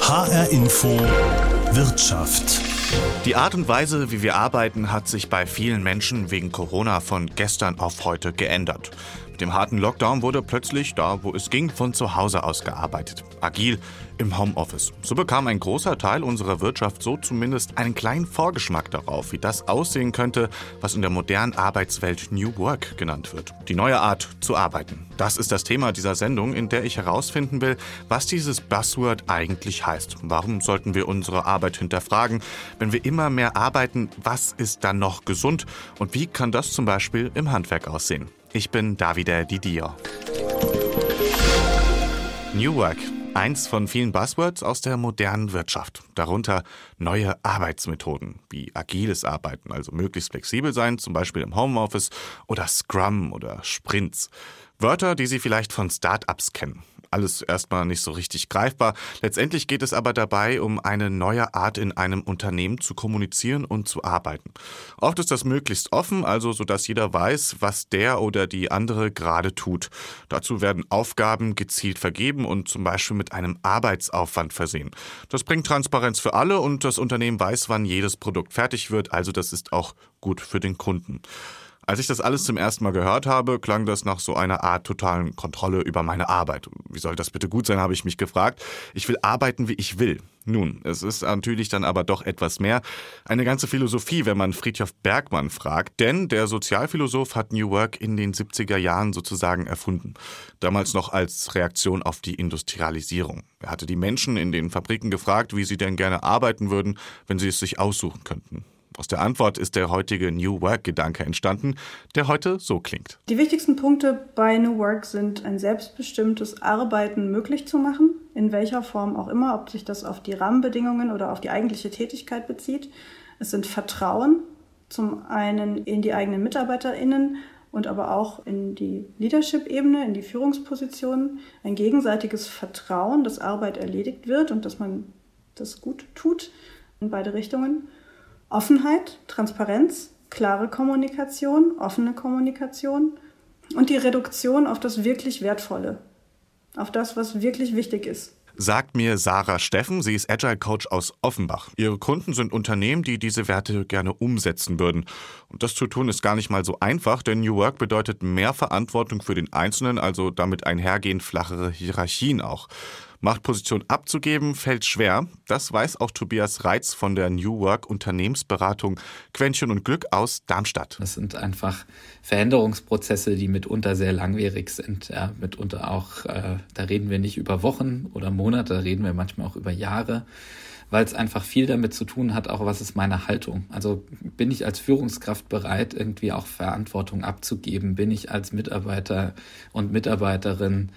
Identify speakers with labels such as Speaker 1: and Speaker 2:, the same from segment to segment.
Speaker 1: HR Info Wirtschaft.
Speaker 2: Die Art und Weise, wie wir arbeiten, hat sich bei vielen Menschen wegen Corona von gestern auf heute geändert. Mit dem harten Lockdown wurde plötzlich, da wo es ging, von zu Hause aus gearbeitet. Agil im Homeoffice. So bekam ein großer Teil unserer Wirtschaft so zumindest einen kleinen Vorgeschmack darauf, wie das aussehen könnte, was in der modernen Arbeitswelt New Work genannt wird. Die neue Art zu arbeiten. Das ist das Thema dieser Sendung, in der ich herausfinden will, was dieses Buzzword eigentlich heißt. Warum sollten wir unsere Arbeit hinterfragen? Wenn wir immer mehr arbeiten, was ist dann noch gesund? Und wie kann das zum Beispiel im Handwerk aussehen? Ich bin Davide Didio. New Work. Eins von vielen Buzzwords aus der modernen Wirtschaft. Darunter neue Arbeitsmethoden wie agiles Arbeiten, also möglichst flexibel sein, zum Beispiel im Homeoffice oder Scrum oder Sprints. Wörter, die Sie vielleicht von Startups kennen alles erstmal nicht so richtig greifbar. Letztendlich geht es aber dabei um eine neue Art in einem Unternehmen zu kommunizieren und zu arbeiten. Oft ist das möglichst offen, also so dass jeder weiß, was der oder die andere gerade tut. Dazu werden Aufgaben gezielt vergeben und zum Beispiel mit einem Arbeitsaufwand versehen. Das bringt Transparenz für alle und das Unternehmen weiß, wann jedes Produkt fertig wird, also das ist auch gut für den Kunden. Als ich das alles zum ersten Mal gehört habe, klang das nach so einer Art totalen Kontrolle über meine Arbeit. Wie soll das bitte gut sein, habe ich mich gefragt. Ich will arbeiten, wie ich will. Nun, es ist natürlich dann aber doch etwas mehr. Eine ganze Philosophie, wenn man Friedhof Bergmann fragt. Denn der Sozialphilosoph hat New Work in den 70er Jahren sozusagen erfunden. Damals noch als Reaktion auf die Industrialisierung. Er hatte die Menschen in den Fabriken gefragt, wie sie denn gerne arbeiten würden, wenn sie es sich aussuchen könnten. Aus der Antwort ist der heutige New Work-Gedanke entstanden, der heute so klingt.
Speaker 3: Die wichtigsten Punkte bei New Work sind, ein selbstbestimmtes Arbeiten möglich zu machen, in welcher Form auch immer, ob sich das auf die Rahmenbedingungen oder auf die eigentliche Tätigkeit bezieht. Es sind Vertrauen, zum einen in die eigenen MitarbeiterInnen und aber auch in die Leadership-Ebene, in die Führungspositionen. Ein gegenseitiges Vertrauen, dass Arbeit erledigt wird und dass man das gut tut in beide Richtungen. Offenheit, Transparenz, klare Kommunikation, offene Kommunikation und die Reduktion auf das wirklich Wertvolle, auf das, was wirklich wichtig ist.
Speaker 2: Sagt mir Sarah Steffen, sie ist Agile Coach aus Offenbach. Ihre Kunden sind Unternehmen, die diese Werte gerne umsetzen würden. Und das zu tun ist gar nicht mal so einfach, denn New Work bedeutet mehr Verantwortung für den Einzelnen, also damit einhergehend flachere Hierarchien auch. Machtposition abzugeben fällt schwer. Das weiß auch Tobias Reitz von der New Work Unternehmensberatung Quäntchen und Glück aus Darmstadt.
Speaker 4: Das sind einfach Veränderungsprozesse, die mitunter sehr langwierig sind. Ja, mitunter auch, äh, da reden wir nicht über Wochen oder Monate, da reden wir manchmal auch über Jahre weil es einfach viel damit zu tun hat, auch was ist meine Haltung. Also bin ich als Führungskraft bereit, irgendwie auch Verantwortung abzugeben? Bin ich als Mitarbeiter und Mitarbeiterin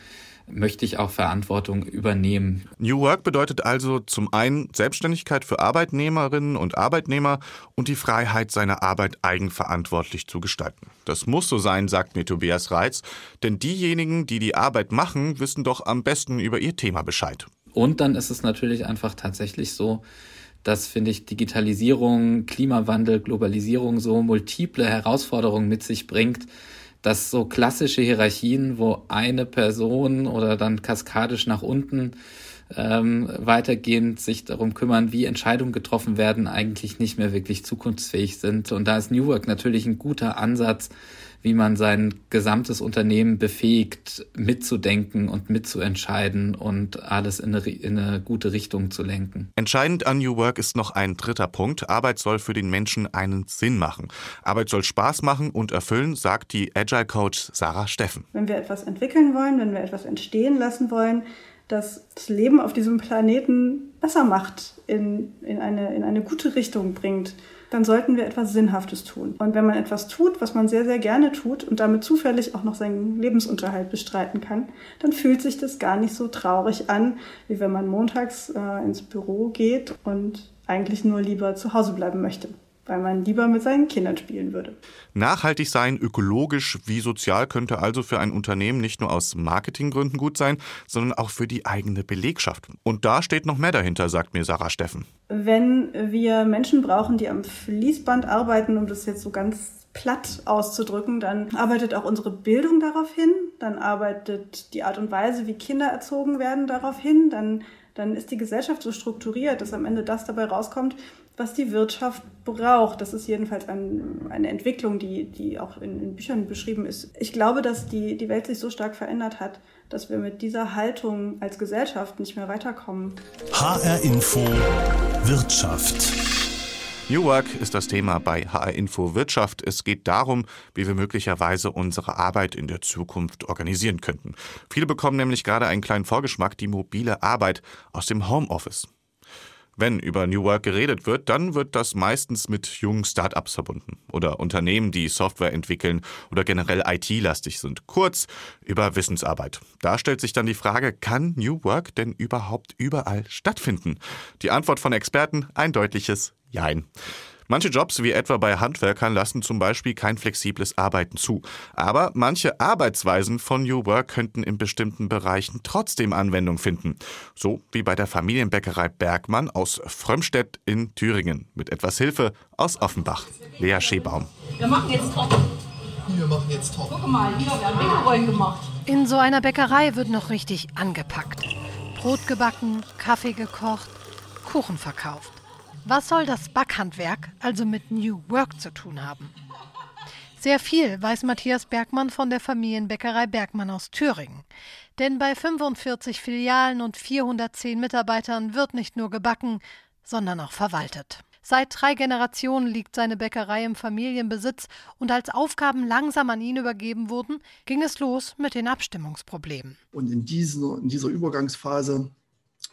Speaker 4: möchte ich auch Verantwortung übernehmen.
Speaker 2: New Work bedeutet also zum einen Selbstständigkeit für Arbeitnehmerinnen und Arbeitnehmer und die Freiheit, seine Arbeit eigenverantwortlich zu gestalten. Das muss so sein, sagt mir Tobias Reitz, denn diejenigen, die die Arbeit machen, wissen doch am besten über ihr Thema Bescheid.
Speaker 4: Und dann ist es natürlich einfach tatsächlich so, dass, finde ich, Digitalisierung, Klimawandel, Globalisierung so multiple Herausforderungen mit sich bringt, dass so klassische Hierarchien, wo eine Person oder dann kaskadisch nach unten ähm, weitergehend sich darum kümmern, wie Entscheidungen getroffen werden, eigentlich nicht mehr wirklich zukunftsfähig sind. Und da ist New Work natürlich ein guter Ansatz, wie man sein gesamtes Unternehmen befähigt, mitzudenken und mitzuentscheiden und alles in eine, in eine gute Richtung zu lenken.
Speaker 2: Entscheidend an New Work ist noch ein dritter Punkt. Arbeit soll für den Menschen einen Sinn machen. Arbeit soll Spaß machen und erfüllen, sagt die Agile Coach Sarah Steffen.
Speaker 3: Wenn wir etwas entwickeln wollen, wenn wir etwas entstehen lassen wollen, das das Leben auf diesem Planeten besser macht, in, in, eine, in eine gute Richtung bringt, dann sollten wir etwas Sinnhaftes tun. Und wenn man etwas tut, was man sehr, sehr gerne tut und damit zufällig auch noch seinen Lebensunterhalt bestreiten kann, dann fühlt sich das gar nicht so traurig an, wie wenn man montags äh, ins Büro geht und eigentlich nur lieber zu Hause bleiben möchte weil man lieber mit seinen Kindern spielen würde.
Speaker 2: Nachhaltig sein, ökologisch wie sozial könnte also für ein Unternehmen nicht nur aus Marketinggründen gut sein, sondern auch für die eigene Belegschaft. Und da steht noch mehr dahinter, sagt mir Sarah Steffen.
Speaker 3: Wenn wir Menschen brauchen, die am Fließband arbeiten, um das jetzt so ganz platt auszudrücken, dann arbeitet auch unsere Bildung darauf hin, dann arbeitet die Art und Weise, wie Kinder erzogen werden, darauf hin, dann dann ist die Gesellschaft so strukturiert, dass am Ende das dabei rauskommt, was die Wirtschaft braucht. Das ist jedenfalls ein, eine Entwicklung, die, die auch in, in, Büchern beschrieben ist. Ich glaube, dass die, die Welt sich so stark verändert hat, dass wir mit dieser Haltung als Gesellschaft nicht mehr weiterkommen.
Speaker 1: HR Info Wirtschaft.
Speaker 2: New Work ist das Thema bei HR Info Wirtschaft. Es geht darum, wie wir möglicherweise unsere Arbeit in der Zukunft organisieren könnten. Viele bekommen nämlich gerade einen kleinen Vorgeschmack, die mobile Arbeit aus dem Homeoffice. Wenn über New Work geredet wird, dann wird das meistens mit jungen Start-ups verbunden oder Unternehmen, die Software entwickeln oder generell IT-lastig sind. Kurz über Wissensarbeit. Da stellt sich dann die Frage, kann New Work denn überhaupt überall stattfinden? Die Antwort von Experten ein deutliches Jein. Manche Jobs, wie etwa bei Handwerkern, lassen zum Beispiel kein flexibles Arbeiten zu. Aber manche Arbeitsweisen von New Work könnten in bestimmten Bereichen trotzdem Anwendung finden. So wie bei der Familienbäckerei Bergmann aus Frömmstedt in Thüringen. Mit etwas Hilfe aus Offenbach. Lea Schebaum.
Speaker 5: Wir machen jetzt Top.
Speaker 6: Wir machen jetzt Top.
Speaker 5: Guck mal, hier, wir haben Bäckerrollen gemacht.
Speaker 7: In so einer Bäckerei wird noch richtig angepackt. Brot gebacken, Kaffee gekocht, Kuchen verkauft. Was soll das Backhandwerk also mit New Work zu tun haben? Sehr viel weiß Matthias Bergmann von der Familienbäckerei Bergmann aus Thüringen. Denn bei 45 Filialen und 410 Mitarbeitern wird nicht nur gebacken, sondern auch verwaltet. Seit drei Generationen liegt seine Bäckerei im Familienbesitz und als Aufgaben langsam an ihn übergeben wurden, ging es los mit den Abstimmungsproblemen.
Speaker 6: Und in dieser, in dieser Übergangsphase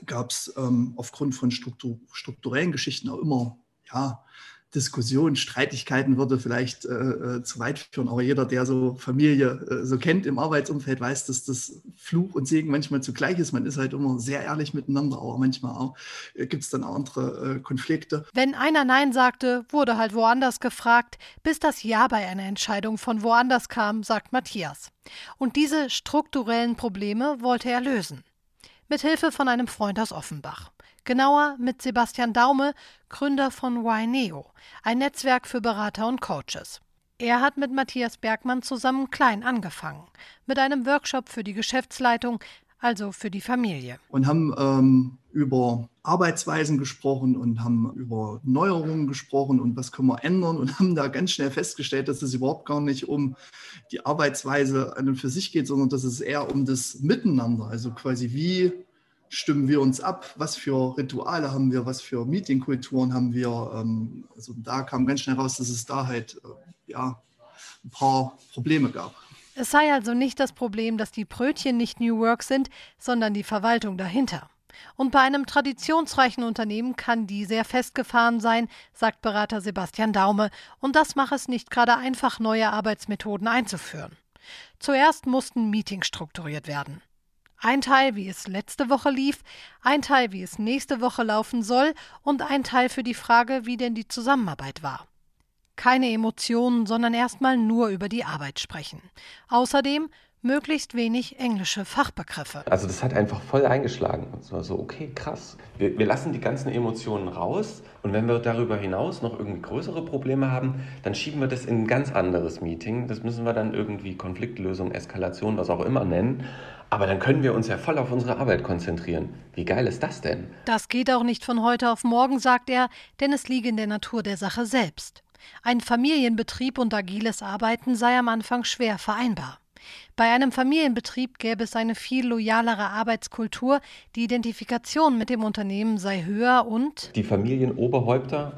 Speaker 6: gab es ähm, aufgrund von Struktur, strukturellen Geschichten auch immer ja, Diskussionen, Streitigkeiten würde vielleicht äh, äh, zu weit führen, aber jeder, der so Familie äh, so kennt im Arbeitsumfeld, weiß, dass das Fluch und Segen manchmal zugleich ist. Man ist halt immer sehr ehrlich miteinander, aber manchmal äh, gibt es dann auch andere äh, Konflikte.
Speaker 7: Wenn einer Nein sagte, wurde halt woanders gefragt, bis das Ja bei einer Entscheidung von woanders kam, sagt Matthias. Und diese strukturellen Probleme wollte er lösen mit Hilfe von einem Freund aus Offenbach. Genauer mit Sebastian Daume, Gründer von YNEO, ein Netzwerk für Berater und Coaches. Er hat mit Matthias Bergmann zusammen klein angefangen, mit einem Workshop für die Geschäftsleitung, also für die Familie.
Speaker 6: Und haben ähm, über Arbeitsweisen gesprochen und haben über Neuerungen gesprochen und was können wir ändern und haben da ganz schnell festgestellt, dass es überhaupt gar nicht um die Arbeitsweise an und für sich geht, sondern dass es eher um das Miteinander, also quasi wie stimmen wir uns ab, was für Rituale haben wir, was für Meetingkulturen haben wir. Ähm, also da kam ganz schnell raus, dass es da halt äh, ja, ein paar Probleme gab.
Speaker 7: Es sei also nicht das Problem, dass die Brötchen nicht New Work sind, sondern die Verwaltung dahinter. Und bei einem traditionsreichen Unternehmen kann die sehr festgefahren sein, sagt Berater Sebastian Daume, und das mache es nicht gerade einfach, neue Arbeitsmethoden einzuführen. Zuerst mussten Meetings strukturiert werden. Ein Teil, wie es letzte Woche lief, ein Teil, wie es nächste Woche laufen soll, und ein Teil für die Frage, wie denn die Zusammenarbeit war. Keine Emotionen, sondern erstmal nur über die Arbeit sprechen. Außerdem möglichst wenig englische Fachbegriffe.
Speaker 8: Also das hat einfach voll eingeschlagen. Und so, so okay, krass. Wir, wir, lassen die ganzen Emotionen raus und wenn wir darüber hinaus noch irgendwie größere Probleme haben, dann schieben wir das in ein ganz anderes Meeting. Das müssen wir dann irgendwie Konfliktlösung, Eskalation, was auch immer nennen. Aber dann können wir uns ja voll auf unsere Arbeit konzentrieren. Wie geil ist das denn?
Speaker 7: Das geht auch nicht von heute auf morgen, sagt er, denn es liege in der Natur der Sache selbst. Ein Familienbetrieb und agiles Arbeiten sei am Anfang schwer vereinbar. Bei einem Familienbetrieb gäbe es eine viel loyalere Arbeitskultur, die Identifikation mit dem Unternehmen sei höher und
Speaker 8: die Familienoberhäupter,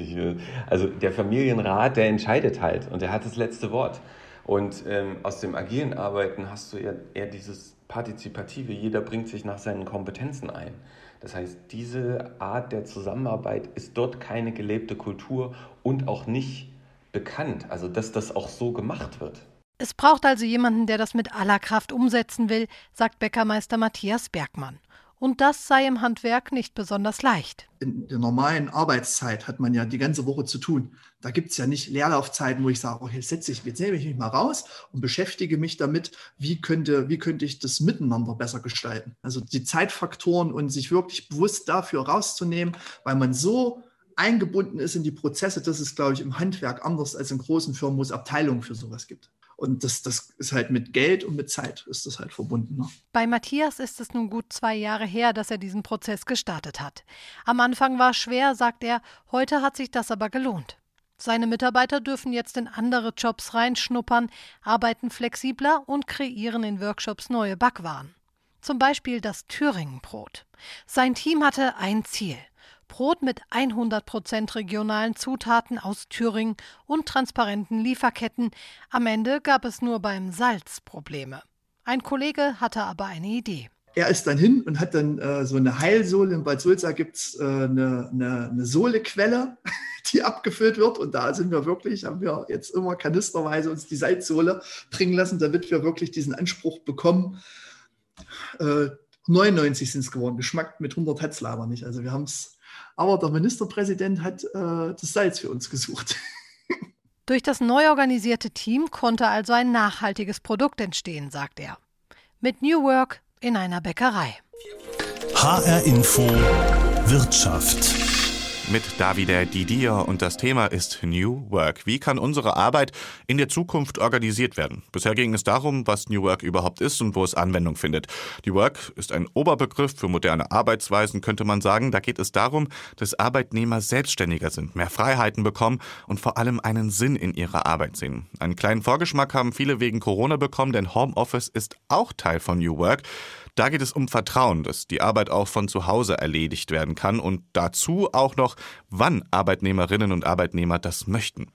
Speaker 8: also der Familienrat, der entscheidet halt und der hat das letzte Wort. Und ähm, aus dem agilen Arbeiten hast du eher, eher dieses Partizipative, jeder bringt sich nach seinen Kompetenzen ein. Das heißt, diese Art der Zusammenarbeit ist dort keine gelebte Kultur und auch nicht bekannt, also dass das auch so gemacht wird.
Speaker 7: Es braucht also jemanden, der das mit aller Kraft umsetzen will, sagt Bäckermeister Matthias Bergmann. Und das sei im Handwerk nicht besonders leicht.
Speaker 6: In der normalen Arbeitszeit hat man ja die ganze Woche zu tun. Da gibt es ja nicht Leerlaufzeiten, wo ich sage, okay, setze ich, jetzt nehme ich mich mal raus und beschäftige mich damit, wie könnte, wie könnte ich das miteinander besser gestalten. Also die Zeitfaktoren und sich wirklich bewusst dafür rauszunehmen, weil man so eingebunden ist in die Prozesse, das ist, glaube ich, im Handwerk anders als in großen Firmen, wo es Abteilungen für sowas gibt. Und das, das ist halt mit Geld und mit Zeit ist das halt verbunden. Ne?
Speaker 7: Bei Matthias ist es nun gut zwei Jahre her, dass er diesen Prozess gestartet hat. Am Anfang war es schwer, sagt er, heute hat sich das aber gelohnt. Seine Mitarbeiter dürfen jetzt in andere Jobs reinschnuppern, arbeiten flexibler und kreieren in Workshops neue Backwaren. Zum Beispiel das Thüringenbrot. Sein Team hatte ein Ziel. Brot mit 100% regionalen Zutaten aus Thüringen und transparenten Lieferketten. Am Ende gab es nur beim Salz Probleme. Ein Kollege hatte aber eine Idee.
Speaker 6: Er ist dann hin und hat dann äh, so eine Heilsohle. In Bad Sulza gibt es äh, eine, eine, eine Sohlequelle, die abgefüllt wird. Und da sind wir wirklich, haben wir jetzt immer kanisterweise uns die Salzsohle bringen lassen, damit wir wirklich diesen Anspruch bekommen. Äh, 99 sind es geworden. Geschmack mit 100 hat es nicht. Also wir haben es aber der Ministerpräsident hat äh, das Salz für uns gesucht.
Speaker 7: Durch das neu organisierte Team konnte also ein nachhaltiges Produkt entstehen, sagt er. Mit New Work in einer Bäckerei.
Speaker 1: HR Info Wirtschaft
Speaker 2: mit Davide Didier und das Thema ist New Work. Wie kann unsere Arbeit in der Zukunft organisiert werden? Bisher ging es darum, was New Work überhaupt ist und wo es Anwendung findet. New Work ist ein Oberbegriff für moderne Arbeitsweisen, könnte man sagen. Da geht es darum, dass Arbeitnehmer selbstständiger sind, mehr Freiheiten bekommen und vor allem einen Sinn in ihrer Arbeit sehen. Einen kleinen Vorgeschmack haben viele wegen Corona bekommen, denn Homeoffice ist auch Teil von New Work. Da geht es um Vertrauen, dass die Arbeit auch von zu Hause erledigt werden kann und dazu auch noch, wann Arbeitnehmerinnen und Arbeitnehmer das möchten.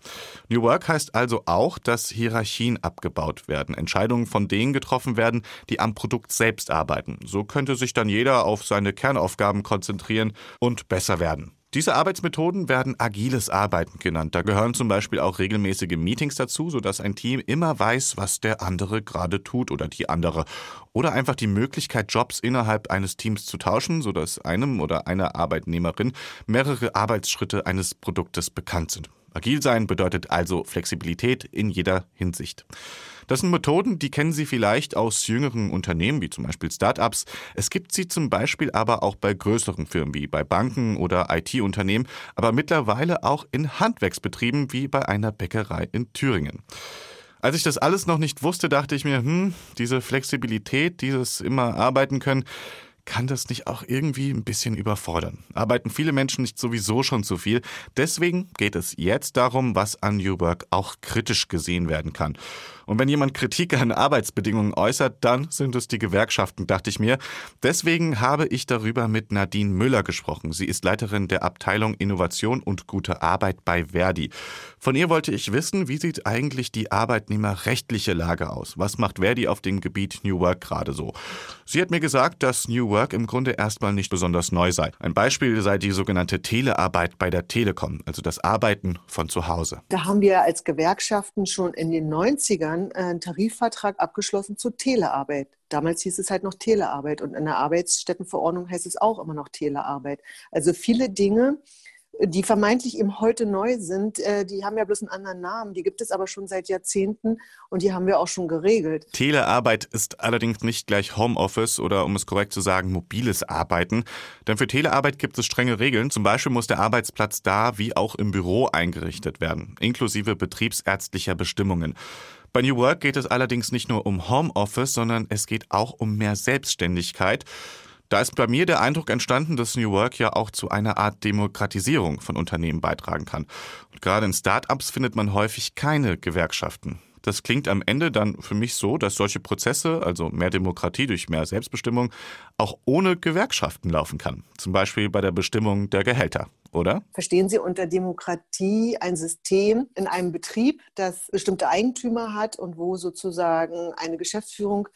Speaker 2: New Work heißt also auch, dass Hierarchien abgebaut werden, Entscheidungen von denen getroffen werden, die am Produkt selbst arbeiten. So könnte sich dann jeder auf seine Kernaufgaben konzentrieren und besser werden. Diese Arbeitsmethoden werden agiles Arbeiten genannt. Da gehören zum Beispiel auch regelmäßige Meetings dazu, sodass ein Team immer weiß, was der andere gerade tut oder die andere. Oder einfach die Möglichkeit, Jobs innerhalb eines Teams zu tauschen, sodass einem oder einer Arbeitnehmerin mehrere Arbeitsschritte eines Produktes bekannt sind. Agil sein bedeutet also Flexibilität in jeder Hinsicht. Das sind Methoden, die kennen Sie vielleicht aus jüngeren Unternehmen, wie zum Beispiel Startups. Es gibt sie zum Beispiel aber auch bei größeren Firmen wie bei Banken oder IT-Unternehmen, aber mittlerweile auch in Handwerksbetrieben wie bei einer Bäckerei in Thüringen. Als ich das alles noch nicht wusste, dachte ich mir, hm, diese Flexibilität, dieses immer arbeiten können, kann das nicht auch irgendwie ein bisschen überfordern? Arbeiten viele Menschen nicht sowieso schon zu viel? Deswegen geht es jetzt darum, was an New Work auch kritisch gesehen werden kann. Und wenn jemand Kritik an Arbeitsbedingungen äußert, dann sind es die Gewerkschaften, dachte ich mir. Deswegen habe ich darüber mit Nadine Müller gesprochen. Sie ist Leiterin der Abteilung Innovation und gute Arbeit bei Verdi. Von ihr wollte ich wissen, wie sieht eigentlich die arbeitnehmerrechtliche Lage aus? Was macht Verdi auf dem Gebiet New Work gerade so? Sie hat mir gesagt, dass New Work im Grunde erstmal nicht besonders neu sei. Ein Beispiel sei die sogenannte Telearbeit bei der Telekom, also das Arbeiten von zu Hause.
Speaker 9: Da haben wir als Gewerkschaften schon in den 90ern Jahren äh, einen Tarifvertrag abgeschlossen zur Telearbeit. Damals hieß es halt noch Telearbeit und in der Arbeitsstättenverordnung heißt es auch immer noch Telearbeit. Also viele Dinge, die vermeintlich eben heute neu sind, äh, die haben ja bloß einen anderen Namen. Die gibt es aber schon seit Jahrzehnten und die haben wir auch schon geregelt.
Speaker 2: Telearbeit ist allerdings nicht gleich Homeoffice oder, um es korrekt zu sagen, mobiles Arbeiten. Denn für Telearbeit gibt es strenge Regeln. Zum Beispiel muss der Arbeitsplatz da wie auch im Büro eingerichtet werden, inklusive betriebsärztlicher Bestimmungen. Bei New Work geht es allerdings nicht nur um Homeoffice, sondern es geht auch um mehr Selbstständigkeit. Da ist bei mir der Eindruck entstanden, dass New Work ja auch zu einer Art Demokratisierung von Unternehmen beitragen kann. Und gerade in Startups findet man häufig keine Gewerkschaften. Das klingt am Ende dann für mich so, dass solche Prozesse, also mehr Demokratie durch mehr Selbstbestimmung, auch ohne Gewerkschaften laufen kann. Zum Beispiel bei der Bestimmung der Gehälter oder?
Speaker 9: Verstehen Sie unter Demokratie ein System in einem Betrieb, das bestimmte Eigentümer hat und wo sozusagen eine Geschäftsführung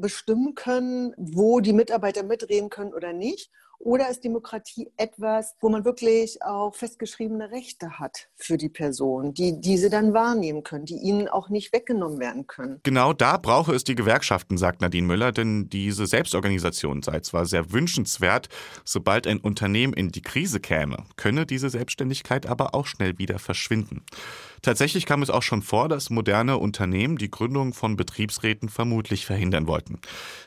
Speaker 9: bestimmen können, wo die Mitarbeiter mitreden können oder nicht? Oder ist Demokratie etwas, wo man wirklich auch festgeschriebene Rechte hat für die Person, die diese dann wahrnehmen können, die ihnen auch nicht weggenommen werden können?
Speaker 2: Genau da brauche es die Gewerkschaften, sagt Nadine Müller, denn diese Selbstorganisation sei zwar sehr wünschenswert, sobald ein Unternehmen in die Krise käme, könne diese Selbstständigkeit aber auch schnell wieder verschwinden. Tatsächlich kam es auch schon vor, dass moderne Unternehmen die Gründung von Betriebsräten vermutlich verhindern wollten.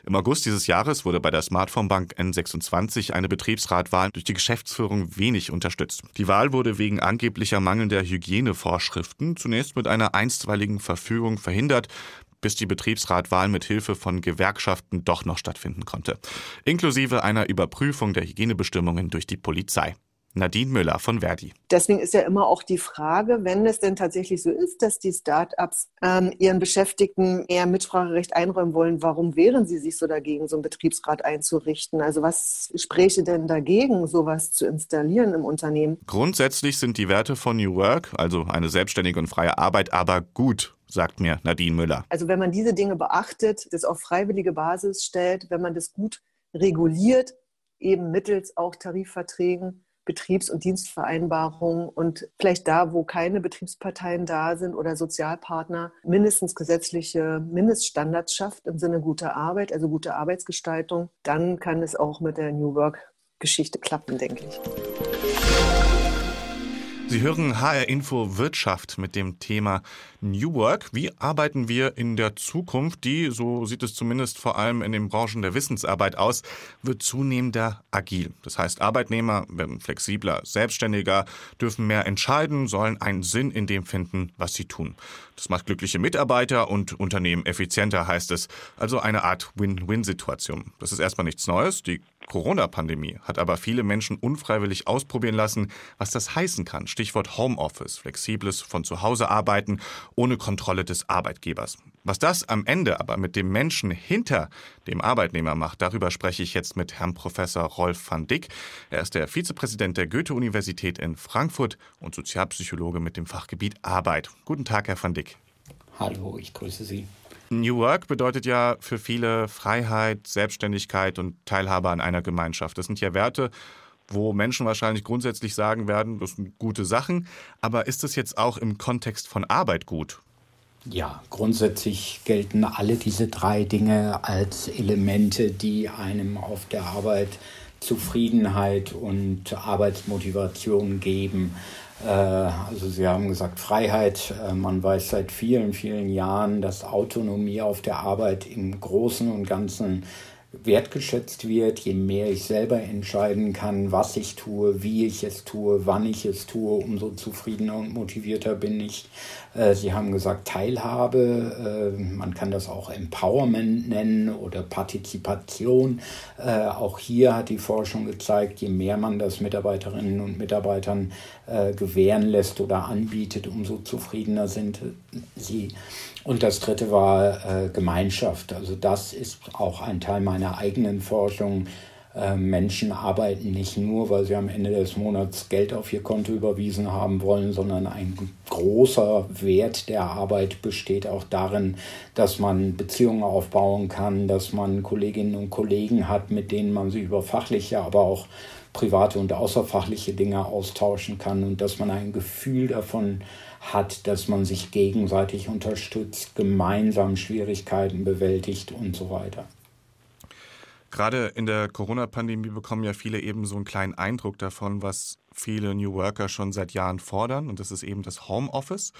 Speaker 2: Im August dieses Jahres wurde bei der Smartphone-Bank N26 eine eine Betriebsratwahl durch die Geschäftsführung wenig unterstützt. Die Wahl wurde wegen angeblicher mangelnder Hygienevorschriften zunächst mit einer einstweiligen Verfügung verhindert, bis die Betriebsratwahl mit Hilfe von Gewerkschaften doch noch stattfinden konnte, inklusive einer Überprüfung der Hygienebestimmungen durch die Polizei. Nadine Müller von Verdi.
Speaker 9: Deswegen ist ja immer auch die Frage, wenn es denn tatsächlich so ist, dass die Start-ups ähm, ihren Beschäftigten eher Mitspracherecht einräumen wollen, warum wehren sie sich so dagegen, so einen Betriebsrat einzurichten? Also was spräche denn dagegen, sowas zu installieren im Unternehmen?
Speaker 2: Grundsätzlich sind die Werte von New Work, also eine selbstständige und freie Arbeit, aber gut sagt mir Nadine Müller.
Speaker 9: Also wenn man diese Dinge beachtet, das auf freiwillige Basis stellt, wenn man das gut reguliert, eben mittels auch Tarifverträgen, Betriebs- und Dienstvereinbarungen und vielleicht da, wo keine Betriebsparteien da sind oder Sozialpartner, mindestens gesetzliche Mindeststandards schafft im Sinne guter Arbeit, also gute Arbeitsgestaltung, dann kann es auch mit der New Work-Geschichte klappen, denke ich.
Speaker 2: Sie hören HR Info Wirtschaft mit dem Thema New Work. Wie arbeiten wir in der Zukunft? Die, so sieht es zumindest vor allem in den Branchen der Wissensarbeit aus, wird zunehmender agil. Das heißt, Arbeitnehmer werden flexibler, selbstständiger, dürfen mehr entscheiden, sollen einen Sinn in dem finden, was sie tun. Das macht glückliche Mitarbeiter und Unternehmen effizienter, heißt es. Also eine Art Win-Win-Situation. Das ist erstmal nichts Neues. Die Corona-Pandemie hat aber viele Menschen unfreiwillig ausprobieren lassen, was das heißen kann. Stichwort Homeoffice, flexibles von zu Hause arbeiten ohne Kontrolle des Arbeitgebers. Was das am Ende aber mit dem Menschen hinter dem Arbeitnehmer macht, darüber spreche ich jetzt mit Herrn Professor Rolf van Dick. Er ist der Vizepräsident der Goethe-Universität in Frankfurt und Sozialpsychologe mit dem Fachgebiet Arbeit. Guten Tag, Herr van Dick.
Speaker 10: Hallo, ich grüße Sie.
Speaker 2: New Work bedeutet ja für viele Freiheit, Selbstständigkeit und Teilhabe an einer Gemeinschaft. Das sind ja Werte, wo Menschen wahrscheinlich grundsätzlich sagen werden, das sind gute Sachen. Aber ist das jetzt auch im Kontext von Arbeit gut?
Speaker 10: Ja, grundsätzlich gelten alle diese drei Dinge als Elemente, die einem auf der Arbeit Zufriedenheit und Arbeitsmotivation geben. Äh, also Sie haben gesagt Freiheit. Äh, man weiß seit vielen, vielen Jahren, dass Autonomie auf der Arbeit im Großen und Ganzen wertgeschätzt wird, je mehr ich selber entscheiden kann, was ich tue, wie ich es tue, wann ich es tue, umso zufriedener und motivierter bin ich. Äh, Sie haben gesagt Teilhabe, äh, man kann das auch Empowerment nennen oder Partizipation. Äh, auch hier hat die Forschung gezeigt, je mehr man das Mitarbeiterinnen und Mitarbeitern gewähren lässt oder anbietet, umso zufriedener sind sie. Und das dritte war Gemeinschaft. Also das ist auch ein Teil meiner eigenen Forschung äh, Menschen arbeiten nicht nur, weil sie am Ende des Monats Geld auf ihr Konto überwiesen haben wollen, sondern ein großer Wert der Arbeit besteht auch darin, dass man Beziehungen aufbauen kann, dass man Kolleginnen und Kollegen hat, mit denen man sich über fachliche, aber auch private und außerfachliche Dinge austauschen kann und dass man ein Gefühl davon hat, dass man sich gegenseitig unterstützt, gemeinsam Schwierigkeiten bewältigt und so weiter.
Speaker 2: Gerade in der Corona-Pandemie bekommen ja viele eben so einen kleinen Eindruck davon, was viele New Worker schon seit Jahren fordern. Und das ist eben das Homeoffice.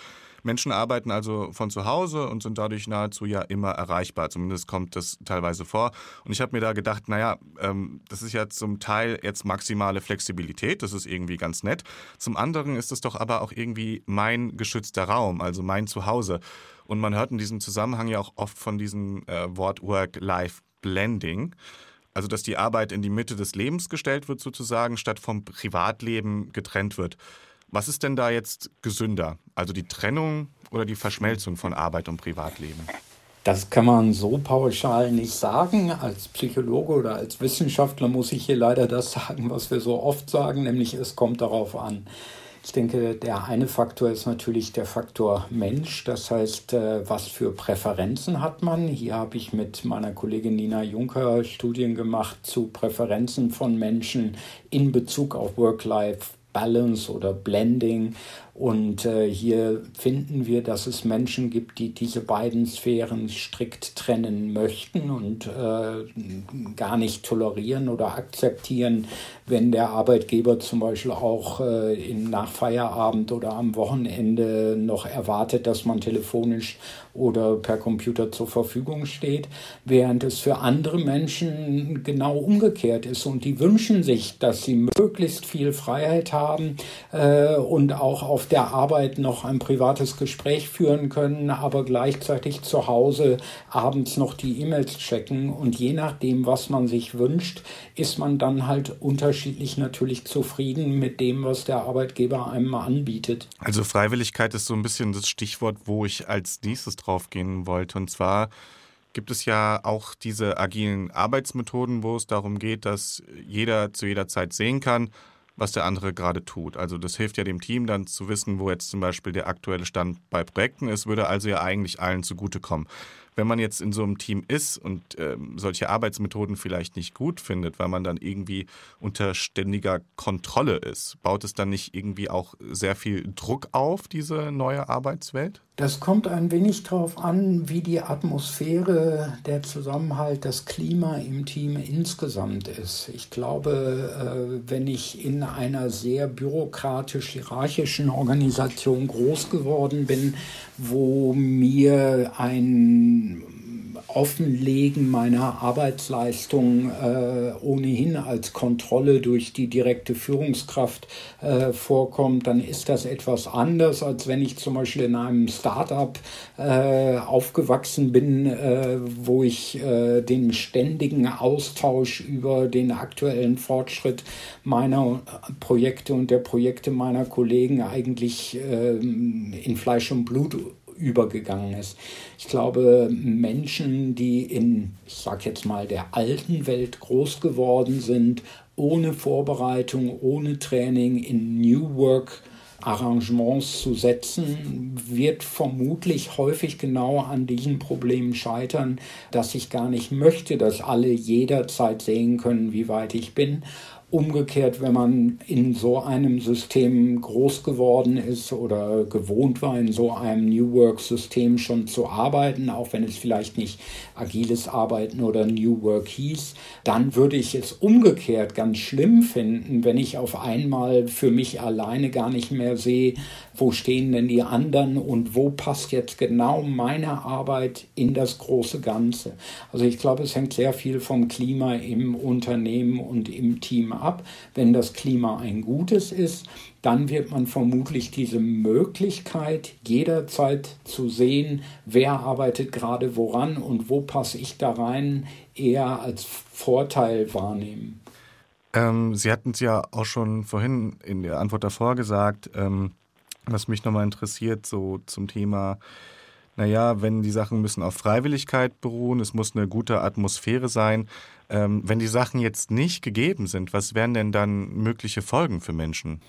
Speaker 2: Menschen arbeiten also von zu Hause und sind dadurch nahezu ja immer erreichbar. Zumindest kommt das teilweise vor. Und ich habe mir da gedacht, naja, ähm, das ist ja zum Teil jetzt maximale Flexibilität. Das ist irgendwie ganz nett. Zum anderen ist es doch aber auch irgendwie mein geschützter Raum, also mein Zuhause. Und man hört in diesem Zusammenhang ja auch oft von diesem äh, Wort Work-Life Blending. Also, dass die Arbeit in die Mitte des Lebens gestellt wird, sozusagen, statt vom Privatleben getrennt wird. Was ist denn da jetzt gesünder? Also die Trennung oder die Verschmelzung von Arbeit und Privatleben?
Speaker 10: Das kann man so pauschal nicht sagen. Als Psychologe oder als Wissenschaftler muss ich hier leider das sagen, was wir so oft sagen, nämlich es kommt darauf an. Ich denke, der eine Faktor ist natürlich der Faktor Mensch. Das heißt, äh, was für Präferenzen hat man? Hier habe ich mit meiner Kollegin Nina Juncker Studien gemacht zu Präferenzen von Menschen in Bezug auf Work-Life Balance oder Blending Und äh, hier finden wir, dass es Menschen gibt, die diese beiden Sphären strikt trennen möchten und äh, gar nicht tolerieren oder akzeptieren, wenn der Arbeitgeber zum Beispiel auch äh, im Nachfeierabend oder am Wochenende noch erwartet, dass man telefonisch oder per Computer zur Verfügung steht, während es für andere Menschen genau umgekehrt ist. Und die wünschen sich, dass sie möglichst viel Freiheit haben äh, und auch auf der Arbeit noch ein privates Gespräch führen können, aber gleichzeitig zu Hause abends noch die E-Mails checken und je nachdem, was man sich wünscht, ist man dann halt unterschiedlich natürlich zufrieden mit dem, was der Arbeitgeber einem anbietet.
Speaker 2: Also Freiwilligkeit ist so ein bisschen das Stichwort, wo ich als nächstes drauf gehen wollte. Und zwar gibt es ja auch diese agilen Arbeitsmethoden, wo es darum geht, dass jeder zu jeder Zeit sehen kann, was der andere gerade tut. Also das hilft ja dem Team dann zu wissen, wo jetzt zum Beispiel der aktuelle Stand bei Projekten ist, würde also ja eigentlich allen zugutekommen wenn man jetzt in so einem Team ist und ähm, solche Arbeitsmethoden vielleicht nicht gut findet, weil man dann irgendwie unter ständiger Kontrolle ist, baut es dann nicht irgendwie auch sehr viel Druck auf, diese neue Arbeitswelt?
Speaker 10: Das kommt ein wenig darauf an, wie die Atmosphäre, der Zusammenhalt, das Klima im Team insgesamt ist. Ich glaube, äh, wenn ich in einer sehr bürokratisch-hierarchischen Organisation groß geworden bin, wo mir ein Offenlegen meiner Arbeitsleistung äh, ohnehin als Kontrolle durch die direkte Führungskraft äh, vorkommt, dann ist das etwas anders, als wenn ich zum Beispiel in einem Startup äh, aufgewachsen bin, äh, wo ich äh, den ständigen Austausch über den aktuellen Fortschritt meiner Projekte und der Projekte meiner Kollegen eigentlich ähm, in Fleisch und Blut übergegangen ist. Ich glaube, Menschen, die in, ich sage jetzt mal, der alten Welt groß geworden sind, ohne Vorbereitung, ohne Training, in New Work Arrangements zu setzen, wird vermutlich häufig genau an diesen Problemen scheitern, dass ich gar nicht möchte, dass alle jederzeit sehen können, wie weit ich bin Umgekehrt, wenn man in so einem System groß geworden ist oder gewohnt war, in so einem New Work-System schon zu arbeiten, auch wenn es vielleicht nicht agiles Arbeiten oder New Work hieß, dann würde ich es umgekehrt ganz schlimm finden, wenn ich auf einmal für mich alleine gar nicht mehr sehe, wo stehen denn die anderen und wo passt jetzt genau meine Arbeit in das große Ganze. Also ich glaube, es hängt sehr viel vom Klima im Unternehmen und im Team ab. Wenn das Klima ein gutes ist, dann wird man vermutlich diese Möglichkeit jederzeit zu sehen, wer arbeitet gerade woran und wo passe ich da rein, eher als Vorteil wahrnehmen.
Speaker 2: Ähm, Sie hatten es ja auch schon vorhin in der Antwort davor gesagt, ähm, was mich nochmal interessiert, so zum Thema, naja, wenn die Sachen müssen auf Freiwilligkeit beruhen, es muss eine gute Atmosphäre sein. Ähm, wenn die Sachen jetzt nicht gegeben sind, was wären denn dann mögliche Folgen für Menschen?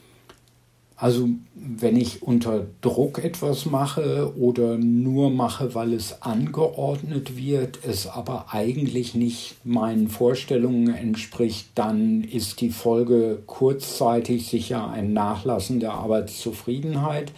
Speaker 10: Also wenn ich unter Druck etwas mache oder nur mache, weil es angeordnet wird, es aber eigentlich nicht meinen Vorstellungen entspricht, dann ist die Folge kurzzeitig sicher ein Nachlassen der Arbeitszufriedenheit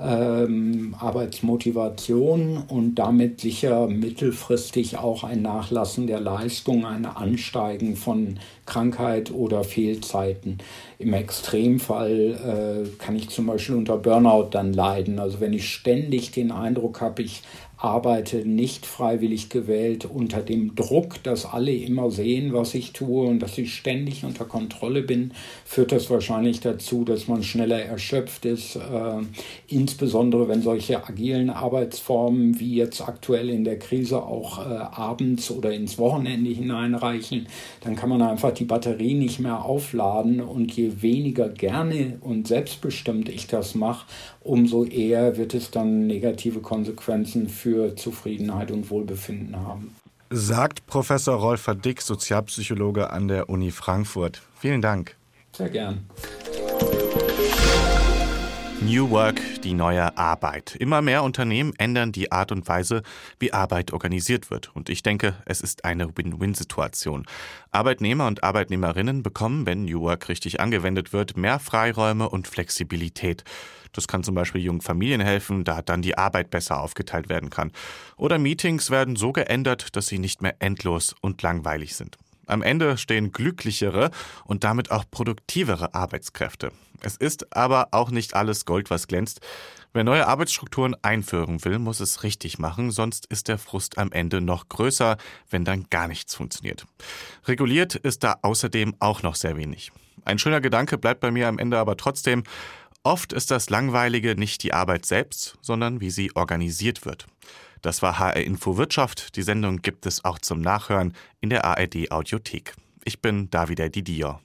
Speaker 10: ähm, Arbeitsmotivation und damit sicher mittelfristig auch ein Nachlassen der Leistung, ein Ansteigen von Krankheit oder Fehlzeiten. Im Extremfall äh, kann ich zum Beispiel unter Burnout dann leiden. Also wenn ich ständig den Eindruck habe, ich arbeite nicht freiwillig gewählt unter dem Druck, dass alle immer sehen, was ich tue und dass ich ständig unter Kontrolle bin, führt das wahrscheinlich dazu, dass man schneller erschöpft ist. Äh, insbesondere wenn solche agilen Arbeitsformen wie jetzt aktuell in der Krise auch äh, abends oder ins Wochenende hineinreichen, dann kann man einfach die Batterie nicht mehr aufladen und je weniger gerne und selbstbestimmt ich das mache, umso eher wird es dann negative Konsequenzen für Zufriedenheit und Wohlbefinden haben.
Speaker 2: Sagt Professor Rolfer Dick, Sozialpsychologe an der Uni Frankfurt. Vielen Dank.
Speaker 10: Sehr gern.
Speaker 2: New Work, die neue Arbeit. Immer mehr Unternehmen ändern die Art und Weise, wie Arbeit organisiert wird. Und ich denke, es ist eine Win-Win-Situation. Arbeitnehmer und Arbeitnehmerinnen bekommen, wenn New Work richtig angewendet wird, mehr Freiräume und Flexibilität. Das kann zum Beispiel jungen Familien helfen, da dann die Arbeit besser aufgeteilt werden kann. Oder Meetings werden so geändert, dass sie nicht mehr endlos und langweilig sind. Am Ende stehen glücklichere und damit auch produktivere Arbeitskräfte. Es ist aber auch nicht alles Gold, was glänzt. Wer neue Arbeitsstrukturen einführen will, muss es richtig machen, sonst ist der Frust am Ende noch größer, wenn dann gar nichts funktioniert. Reguliert ist da außerdem auch noch sehr wenig. Ein schöner Gedanke bleibt bei mir am Ende aber trotzdem, oft ist das Langweilige nicht die Arbeit selbst, sondern wie sie organisiert wird. Das war HR Info Wirtschaft. Die Sendung gibt es auch zum Nachhören in der ARD Audiothek. Ich bin Davide Didier.